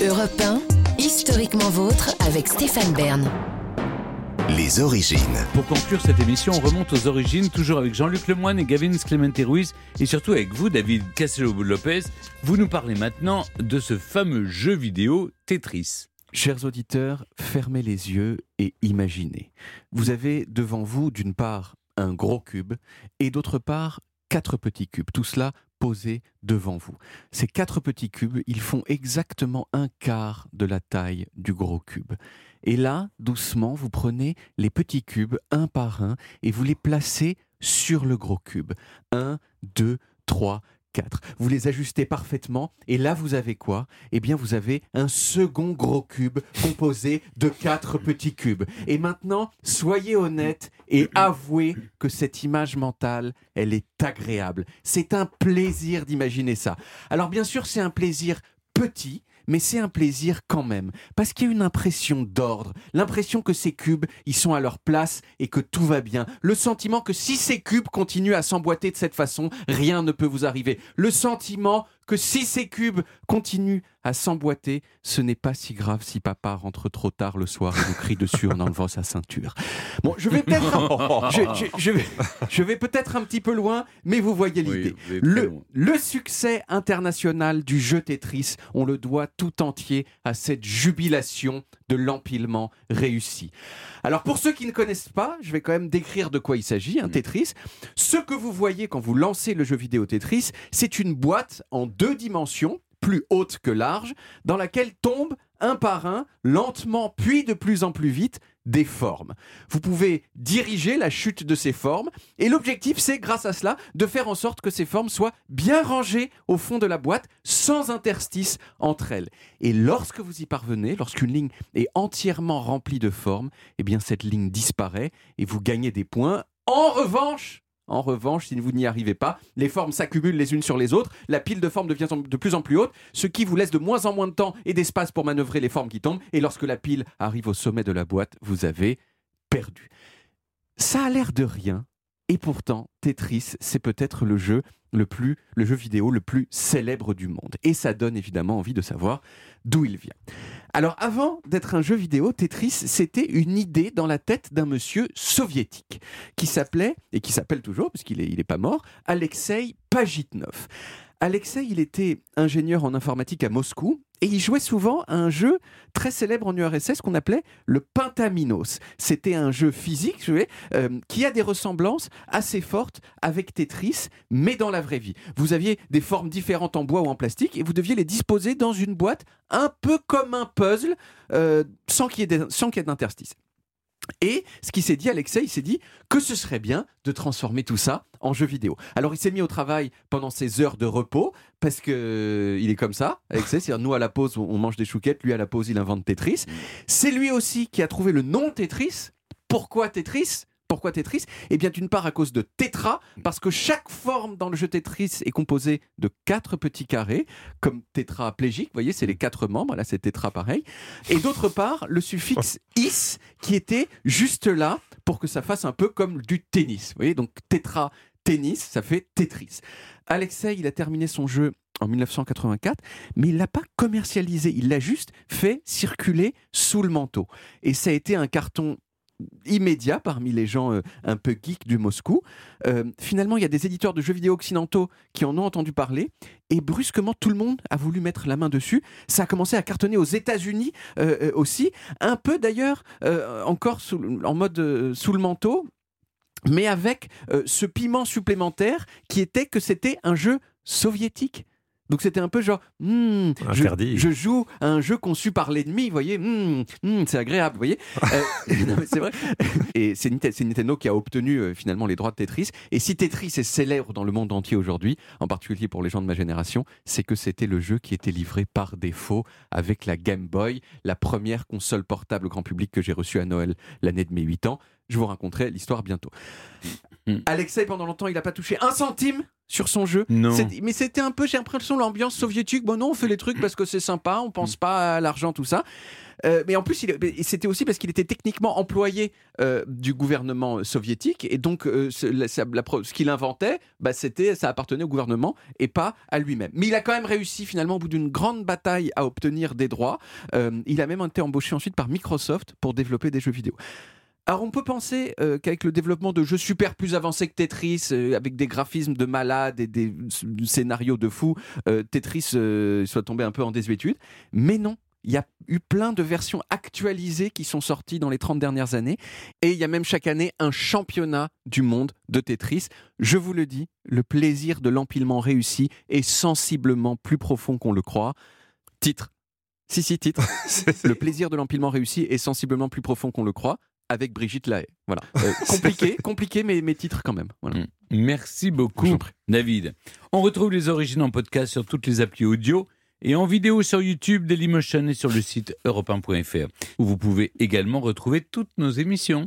Europe 1, historiquement vôtre avec Stéphane Bern. Les origines. Pour conclure cette émission, on remonte aux origines, toujours avec Jean-Luc Lemoyne et Gavin Clemente Ruiz, et surtout avec vous, David Castello-Lopez. Vous nous parlez maintenant de ce fameux jeu vidéo Tetris. Chers auditeurs, fermez les yeux et imaginez. Vous avez devant vous, d'une part, un gros cube, et d'autre part, quatre petits cubes. Tout cela posé devant vous. Ces quatre petits cubes, ils font exactement un quart de la taille du gros cube. Et là, doucement, vous prenez les petits cubes un par un et vous les placez sur le gros cube. Un, deux, trois, Vous les ajustez parfaitement et là vous avez quoi? Eh bien vous avez un second gros cube composé de quatre petits cubes. Et maintenant, soyez honnête et avouez que cette image mentale, elle est agréable. C'est un plaisir d'imaginer ça. Alors bien sûr, c'est un plaisir petit, mais c'est un plaisir quand même, parce qu'il y a une impression d'ordre, l'impression que ces cubes, ils sont à leur place et que tout va bien, le sentiment que si ces cubes continuent à s'emboîter de cette façon, rien ne peut vous arriver, le sentiment que si ces cubes continuent à s'emboîter, ce n'est pas si grave si papa rentre trop tard le soir et vous crie dessus en enlevant sa ceinture. Bon, je vais peut-être, un... je, je, je, vais, je vais peut-être un petit peu loin, mais vous voyez l'idée. Oui, le, le succès international du jeu Tetris, on le doit tout entier à cette jubilation de l'empilement réussi. Alors pour ceux qui ne connaissent pas, je vais quand même décrire de quoi il s'agit, un Tetris. Ce que vous voyez quand vous lancez le jeu vidéo Tetris, c'est une boîte en deux dimensions, plus haute que large, dans laquelle tombent un par un, lentement puis de plus en plus vite, des formes. Vous pouvez diriger la chute de ces formes et l'objectif c'est grâce à cela de faire en sorte que ces formes soient bien rangées au fond de la boîte sans interstice entre elles. Et lorsque vous y parvenez, lorsqu'une ligne est entièrement remplie de formes, eh bien cette ligne disparaît et vous gagnez des points. En revanche, en revanche, si vous n'y arrivez pas, les formes s'accumulent les unes sur les autres, la pile de formes devient de plus en plus haute, ce qui vous laisse de moins en moins de temps et d'espace pour manœuvrer les formes qui tombent, et lorsque la pile arrive au sommet de la boîte, vous avez perdu. Ça a l'air de rien, et pourtant, Tetris, c'est peut-être le jeu le plus, le jeu vidéo le plus célèbre du monde. Et ça donne évidemment envie de savoir d'où il vient. Alors avant d'être un jeu vidéo, Tetris, c'était une idée dans la tête d'un monsieur soviétique qui s'appelait, et qui s'appelle toujours, parce qu'il n'est il est pas mort, Alexei Pagitnov. Alexei, il était ingénieur en informatique à Moscou et il jouait souvent à un jeu très célèbre en URSS qu'on appelait le Pentaminos. C'était un jeu physique je vais, euh, qui a des ressemblances assez fortes avec Tetris, mais dans la vraie vie. Vous aviez des formes différentes en bois ou en plastique et vous deviez les disposer dans une boîte un peu comme un puzzle euh, sans qu'il y ait d'interstice. Et ce qui s'est dit, Alexei, il s'est dit que ce serait bien de transformer tout ça en jeu vidéo. Alors il s'est mis au travail pendant ses heures de repos, parce que euh, il est comme ça, Alexei, c'est-à-dire nous à la pause on mange des chouquettes, lui à la pause il invente Tetris. C'est lui aussi qui a trouvé le nom Tetris. Pourquoi Tetris? Pourquoi Tetris? Eh bien, d'une part à cause de tétra, parce que chaque forme dans le jeu Tetris est composée de quatre petits carrés, comme tétraplégique, vous voyez, c'est les quatre membres, là c'est tétra pareil. Et d'autre part, le suffixe is, qui était juste là pour que ça fasse un peu comme du tennis. Vous voyez, donc tétra, tennis, ça fait Tetris. Alexei, il a terminé son jeu en 1984, mais il l'a pas commercialisé, il l'a juste fait circuler sous le manteau. Et ça a été un carton immédiat parmi les gens euh, un peu geeks du Moscou. Euh, finalement, il y a des éditeurs de jeux vidéo occidentaux qui en ont entendu parler et brusquement tout le monde a voulu mettre la main dessus. Ça a commencé à cartonner aux États-Unis euh, aussi, un peu d'ailleurs encore en mode sous le manteau, mais avec ce piment supplémentaire qui était que c'était un jeu soviétique. Donc c'était un peu genre, hmm, je, je, joue à un jeu conçu par l'ennemi, vous voyez, hmm, hmm, c'est agréable, vous voyez. Euh, c'est vrai. Et c'est Nintendo qui a obtenu euh, finalement les droits de Tetris. Et si Tetris est célèbre dans le monde entier aujourd'hui, en particulier pour les gens de ma génération, c'est que c'était le jeu qui était livré par défaut avec la Game Boy, la première console portable grand public que j'ai reçue à Noël l'année de mes 8 ans. Je vous raconterai l'histoire bientôt. Mm. Alexei, pendant longtemps, il n'a pas touché un centime sur son jeu. Non. Mais c'était un peu, j'ai l'impression, l'ambiance soviétique. Bon, non, on fait les trucs parce que c'est sympa, on pense pas à l'argent, tout ça. Euh, mais en plus, c'était aussi parce qu'il était techniquement employé euh, du gouvernement soviétique. Et donc, euh, ce, la- ce qu'il inventait, bah, c'était, ça appartenait au gouvernement et pas à lui-même. Mais il a quand même réussi, finalement, au bout d'une grande bataille, à obtenir des droits. Euh, il a même été embauché ensuite par Microsoft pour développer des jeux vidéo. Alors on peut penser euh, qu'avec le développement de jeux super plus avancés que Tetris, euh, avec des graphismes de malades et des scénarios de fous, euh, Tetris soit tombé un peu en désuétude. Mais non, il y a eu plein de versions actualisées qui sont sorties dans les 30 dernières années. Et il y a même chaque année un championnat du monde de Tetris. Je vous le dis, le plaisir de l'empilement réussi est sensiblement plus profond qu'on le croit. Titre. Si, si, titre. Le plaisir de l'empilement réussi est sensiblement plus profond qu'on le croit avec Brigitte Lahaye. Voilà. Euh, compliqué, compliqué, mais mes titres quand même. Voilà. Mm. Merci beaucoup. David. On retrouve les origines en podcast sur toutes les applis audio et en vidéo sur YouTube, Dailymotion et sur le site europe1.fr où vous pouvez également retrouver toutes nos émissions.